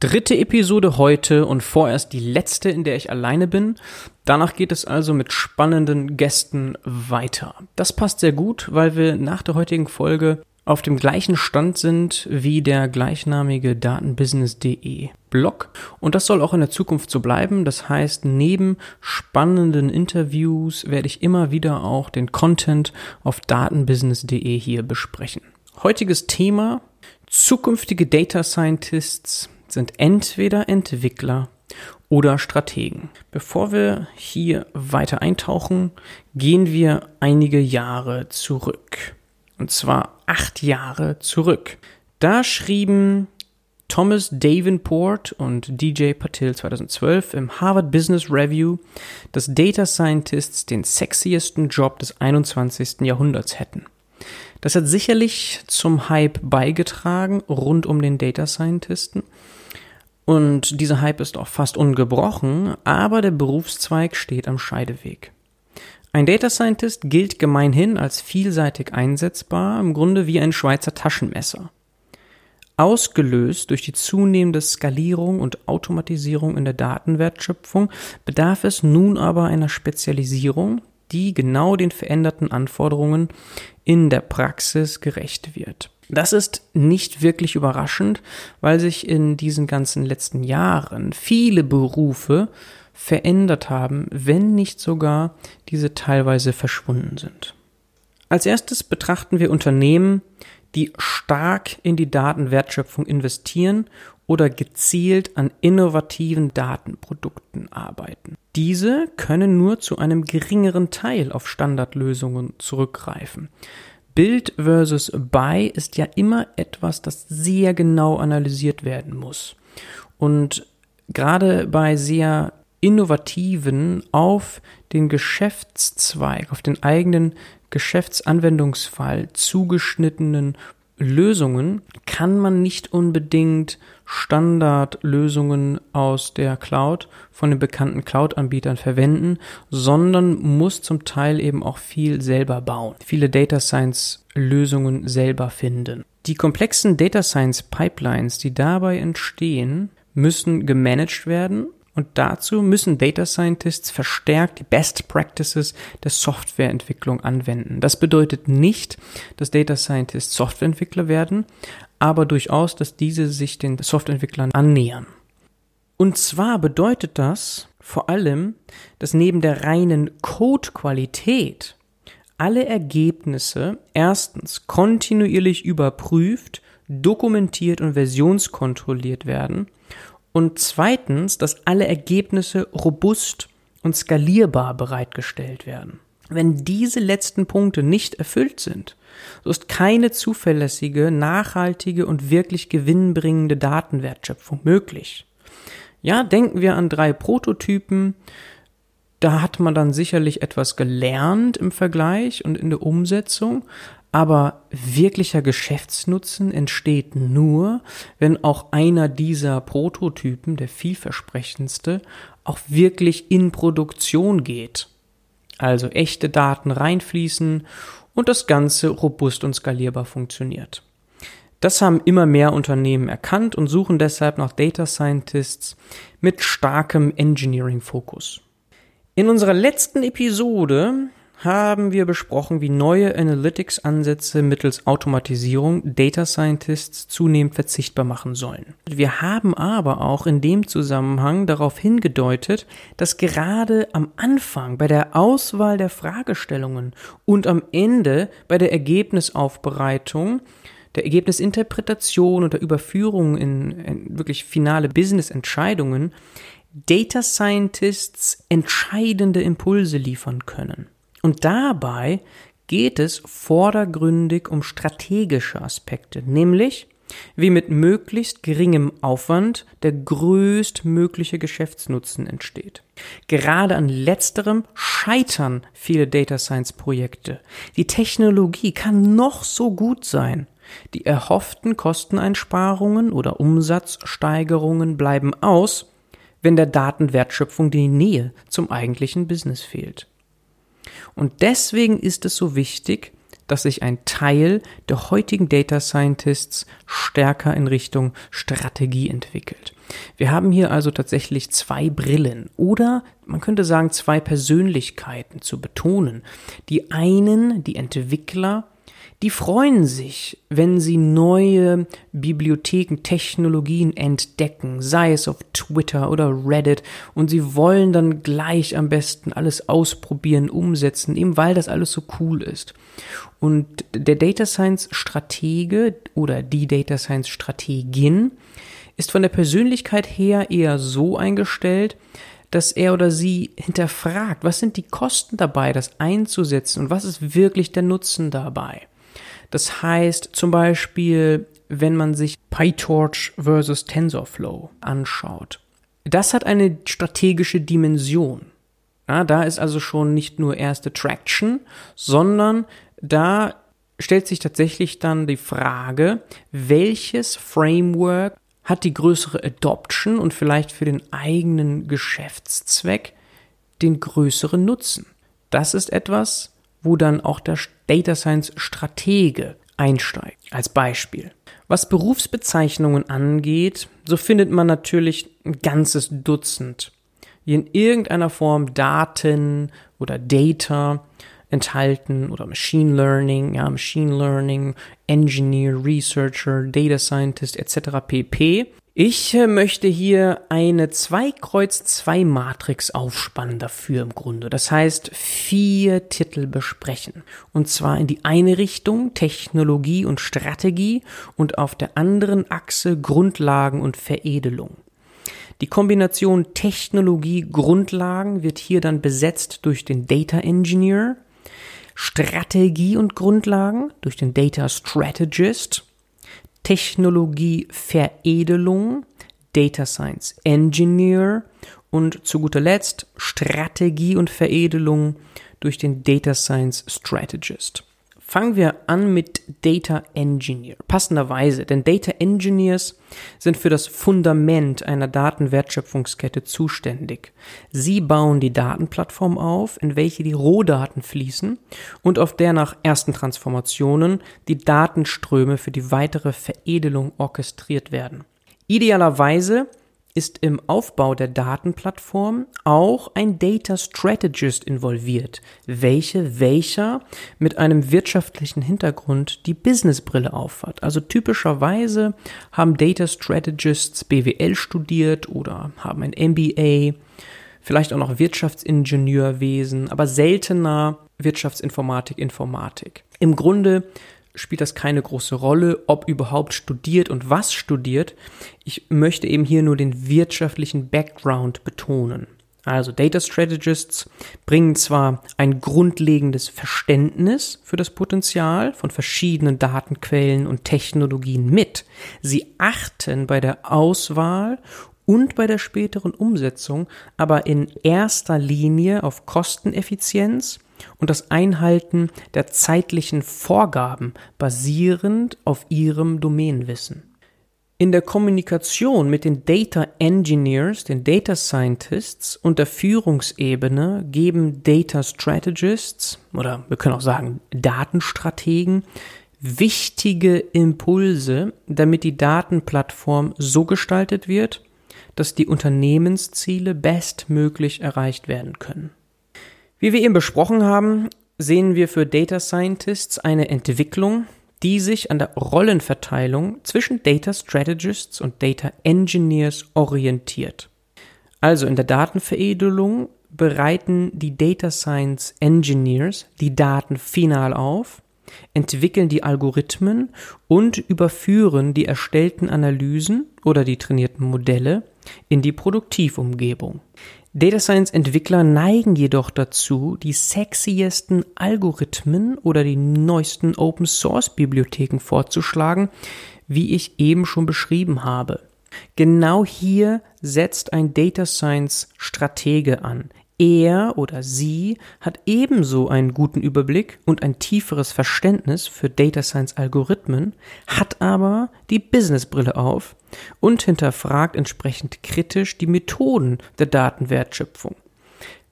Dritte Episode heute und vorerst die letzte, in der ich alleine bin. Danach geht es also mit spannenden Gästen weiter. Das passt sehr gut, weil wir nach der heutigen Folge auf dem gleichen Stand sind wie der gleichnamige datenbusiness.de Blog. Und das soll auch in der Zukunft so bleiben. Das heißt, neben spannenden Interviews werde ich immer wieder auch den Content auf datenbusiness.de hier besprechen. Heutiges Thema zukünftige Data Scientists sind entweder Entwickler oder Strategen. Bevor wir hier weiter eintauchen, gehen wir einige Jahre zurück. Und zwar acht Jahre zurück. Da schrieben Thomas Davenport und DJ Patil 2012 im Harvard Business Review, dass Data Scientists den sexiesten Job des 21. Jahrhunderts hätten. Das hat sicherlich zum Hype beigetragen rund um den Data Scientisten und dieser Hype ist auch fast ungebrochen, aber der Berufszweig steht am Scheideweg. Ein Data Scientist gilt gemeinhin als vielseitig einsetzbar, im Grunde wie ein Schweizer Taschenmesser. Ausgelöst durch die zunehmende Skalierung und Automatisierung in der Datenwertschöpfung bedarf es nun aber einer Spezialisierung, die genau den veränderten Anforderungen in der Praxis gerecht wird. Das ist nicht wirklich überraschend, weil sich in diesen ganzen letzten Jahren viele Berufe verändert haben, wenn nicht sogar diese teilweise verschwunden sind. Als erstes betrachten wir Unternehmen, die stark in die Datenwertschöpfung investieren oder gezielt an innovativen Datenprodukten arbeiten. Diese können nur zu einem geringeren Teil auf Standardlösungen zurückgreifen. Build versus Buy ist ja immer etwas, das sehr genau analysiert werden muss. Und gerade bei sehr innovativen, auf den Geschäftszweig, auf den eigenen Geschäftsanwendungsfall zugeschnittenen Lösungen kann man nicht unbedingt Standardlösungen aus der Cloud von den bekannten Cloud-Anbietern verwenden, sondern muss zum Teil eben auch viel selber bauen, viele Data Science Lösungen selber finden. Die komplexen Data Science Pipelines, die dabei entstehen, müssen gemanagt werden und dazu müssen Data Scientists verstärkt die Best Practices der Softwareentwicklung anwenden. Das bedeutet nicht, dass Data Scientists Softwareentwickler werden, aber durchaus, dass diese sich den Softwareentwicklern annähern. Und zwar bedeutet das vor allem, dass neben der reinen Codequalität alle Ergebnisse erstens kontinuierlich überprüft, dokumentiert und versionskontrolliert werden und zweitens, dass alle Ergebnisse robust und skalierbar bereitgestellt werden. Wenn diese letzten Punkte nicht erfüllt sind, so ist keine zuverlässige, nachhaltige und wirklich gewinnbringende Datenwertschöpfung möglich. Ja, denken wir an drei Prototypen. Da hat man dann sicherlich etwas gelernt im Vergleich und in der Umsetzung, aber wirklicher Geschäftsnutzen entsteht nur, wenn auch einer dieser Prototypen, der vielversprechendste, auch wirklich in Produktion geht. Also echte Daten reinfließen und das Ganze robust und skalierbar funktioniert. Das haben immer mehr Unternehmen erkannt und suchen deshalb nach Data Scientists mit starkem Engineering-Fokus. In unserer letzten Episode haben wir besprochen, wie neue Analytics-Ansätze mittels Automatisierung Data Scientists zunehmend verzichtbar machen sollen. Wir haben aber auch in dem Zusammenhang darauf hingedeutet, dass gerade am Anfang bei der Auswahl der Fragestellungen und am Ende bei der Ergebnisaufbereitung der Ergebnisinterpretation und der Überführung in, in wirklich finale Business-Entscheidungen Data Scientists entscheidende Impulse liefern können. Und dabei geht es vordergründig um strategische Aspekte, nämlich wie mit möglichst geringem Aufwand der größtmögliche Geschäftsnutzen entsteht. Gerade an letzterem scheitern viele Data Science Projekte. Die Technologie kann noch so gut sein. Die erhofften Kosteneinsparungen oder Umsatzsteigerungen bleiben aus, wenn der Datenwertschöpfung die Nähe zum eigentlichen Business fehlt. Und deswegen ist es so wichtig, dass sich ein Teil der heutigen Data Scientists stärker in Richtung Strategie entwickelt. Wir haben hier also tatsächlich zwei Brillen oder man könnte sagen zwei Persönlichkeiten zu betonen. Die einen, die Entwickler, die freuen sich, wenn sie neue Bibliotheken, Technologien entdecken, sei es auf Twitter oder Reddit, und sie wollen dann gleich am besten alles ausprobieren, umsetzen, eben weil das alles so cool ist. Und der Data Science Stratege oder die Data Science Strategin ist von der Persönlichkeit her eher so eingestellt, dass er oder sie hinterfragt, was sind die Kosten dabei, das einzusetzen und was ist wirklich der Nutzen dabei. Das heißt zum Beispiel, wenn man sich PyTorch versus TensorFlow anschaut. Das hat eine strategische Dimension. Ja, da ist also schon nicht nur erste Traction, sondern da stellt sich tatsächlich dann die Frage, welches Framework hat die größere Adoption und vielleicht für den eigenen Geschäftszweck den größeren Nutzen. Das ist etwas, wo dann auch der Data Science Stratege einsteigt. Als Beispiel. Was Berufsbezeichnungen angeht, so findet man natürlich ein ganzes Dutzend, die in irgendeiner Form Daten oder Data enthalten oder Machine Learning, ja, Machine Learning, Engineer, Researcher, Data Scientist etc. pp. Ich äh, möchte hier eine 2 Kreuz 2 Matrix aufspannen dafür im Grunde. Das heißt, vier Titel besprechen. Und zwar in die eine Richtung Technologie und Strategie und auf der anderen Achse Grundlagen und Veredelung. Die Kombination Technologie Grundlagen wird hier dann besetzt durch den Data Engineer, Strategie und Grundlagen durch den Data Strategist Technologieveredelung, Data Science Engineer und zu guter Letzt Strategie und Veredelung durch den Data Science Strategist. Fangen wir an mit Data Engineer. Passenderweise, denn Data Engineers sind für das Fundament einer Datenwertschöpfungskette zuständig. Sie bauen die Datenplattform auf, in welche die Rohdaten fließen und auf der nach ersten Transformationen die Datenströme für die weitere Veredelung orchestriert werden. Idealerweise ist im Aufbau der Datenplattform auch ein Data Strategist involviert, welche welcher mit einem wirtschaftlichen Hintergrund die Businessbrille aufhat. Also typischerweise haben Data Strategists BWL studiert oder haben ein MBA, vielleicht auch noch Wirtschaftsingenieurwesen, aber seltener Wirtschaftsinformatik, Informatik. Im Grunde spielt das keine große Rolle, ob überhaupt studiert und was studiert. Ich möchte eben hier nur den wirtschaftlichen Background betonen. Also Data Strategists bringen zwar ein grundlegendes Verständnis für das Potenzial von verschiedenen Datenquellen und Technologien mit. Sie achten bei der Auswahl und bei der späteren Umsetzung aber in erster Linie auf Kosteneffizienz und das Einhalten der zeitlichen Vorgaben basierend auf ihrem Domänenwissen. In der Kommunikation mit den Data Engineers, den Data Scientists und der Führungsebene geben Data Strategists oder wir können auch sagen Datenstrategen wichtige Impulse, damit die Datenplattform so gestaltet wird, dass die Unternehmensziele bestmöglich erreicht werden können. Wie wir eben besprochen haben, sehen wir für Data Scientists eine Entwicklung, die sich an der Rollenverteilung zwischen Data Strategists und Data Engineers orientiert. Also in der Datenveredelung bereiten die Data Science Engineers die Daten final auf, entwickeln die Algorithmen und überführen die erstellten Analysen oder die trainierten Modelle in die Produktivumgebung. Data Science Entwickler neigen jedoch dazu, die sexiesten Algorithmen oder die neuesten Open Source Bibliotheken vorzuschlagen, wie ich eben schon beschrieben habe. Genau hier setzt ein Data Science Stratege an. Er oder sie hat ebenso einen guten Überblick und ein tieferes Verständnis für Data Science Algorithmen, hat aber die Businessbrille auf und hinterfragt entsprechend kritisch die Methoden der Datenwertschöpfung.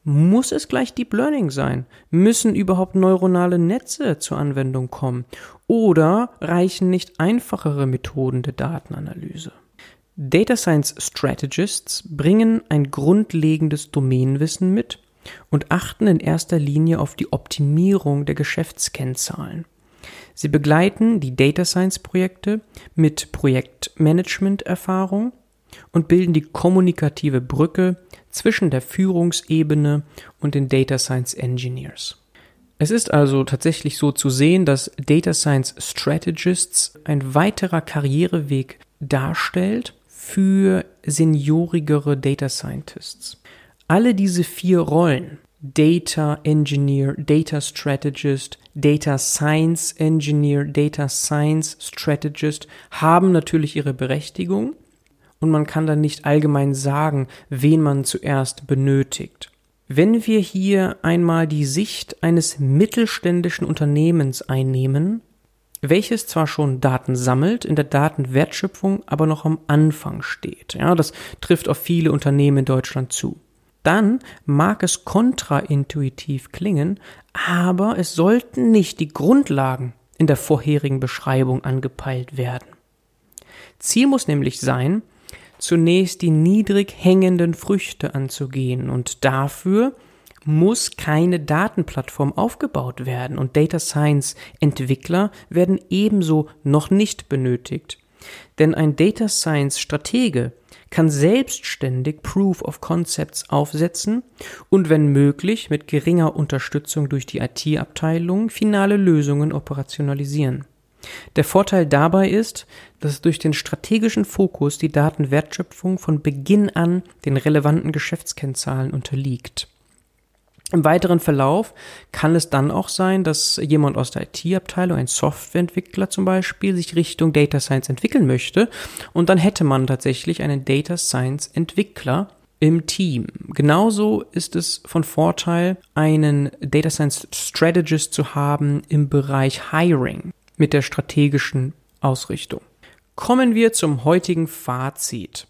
Muss es gleich Deep Learning sein? Müssen überhaupt neuronale Netze zur Anwendung kommen? Oder reichen nicht einfachere Methoden der Datenanalyse? Data Science Strategists bringen ein grundlegendes Domänenwissen mit und achten in erster Linie auf die Optimierung der Geschäftskennzahlen. Sie begleiten die Data Science Projekte mit Projektmanagement-Erfahrung und bilden die kommunikative Brücke zwischen der Führungsebene und den Data Science Engineers. Es ist also tatsächlich so zu sehen, dass Data Science Strategists ein weiterer Karriereweg darstellt, für seniorigere Data Scientists. Alle diese vier Rollen, Data Engineer, Data Strategist, Data Science Engineer, Data Science Strategist, haben natürlich ihre Berechtigung und man kann dann nicht allgemein sagen, wen man zuerst benötigt. Wenn wir hier einmal die Sicht eines mittelständischen Unternehmens einnehmen, welches zwar schon Daten sammelt, in der Datenwertschöpfung aber noch am Anfang steht. Ja, das trifft auf viele Unternehmen in Deutschland zu. Dann mag es kontraintuitiv klingen, aber es sollten nicht die Grundlagen in der vorherigen Beschreibung angepeilt werden. Ziel muss nämlich sein, zunächst die niedrig hängenden Früchte anzugehen und dafür muss keine Datenplattform aufgebaut werden und Data Science Entwickler werden ebenso noch nicht benötigt. Denn ein Data Science Stratege kann selbstständig Proof of Concepts aufsetzen und wenn möglich mit geringer Unterstützung durch die IT-Abteilung finale Lösungen operationalisieren. Der Vorteil dabei ist, dass durch den strategischen Fokus die Datenwertschöpfung von Beginn an den relevanten Geschäftskennzahlen unterliegt. Im weiteren Verlauf kann es dann auch sein, dass jemand aus der IT-Abteilung, ein Softwareentwickler zum Beispiel, sich Richtung Data Science entwickeln möchte. Und dann hätte man tatsächlich einen Data Science Entwickler im Team. Genauso ist es von Vorteil, einen Data Science Strategist zu haben im Bereich Hiring mit der strategischen Ausrichtung. Kommen wir zum heutigen Fazit.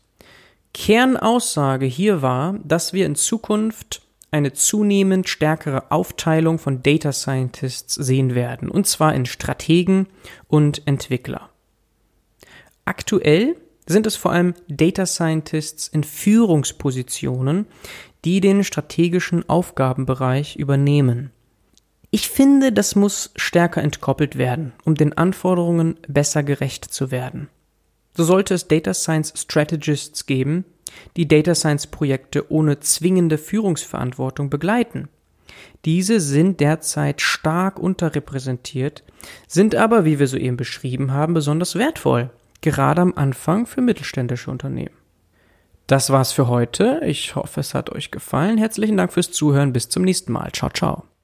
Kernaussage hier war, dass wir in Zukunft eine zunehmend stärkere Aufteilung von Data Scientists sehen werden, und zwar in Strategen und Entwickler. Aktuell sind es vor allem Data Scientists in Führungspositionen, die den strategischen Aufgabenbereich übernehmen. Ich finde, das muss stärker entkoppelt werden, um den Anforderungen besser gerecht zu werden. So sollte es Data Science Strategists geben, die Data Science Projekte ohne zwingende Führungsverantwortung begleiten. Diese sind derzeit stark unterrepräsentiert, sind aber, wie wir soeben beschrieben haben, besonders wertvoll, gerade am Anfang für mittelständische Unternehmen. Das war's für heute. Ich hoffe, es hat euch gefallen. Herzlichen Dank fürs Zuhören. Bis zum nächsten Mal. Ciao, ciao.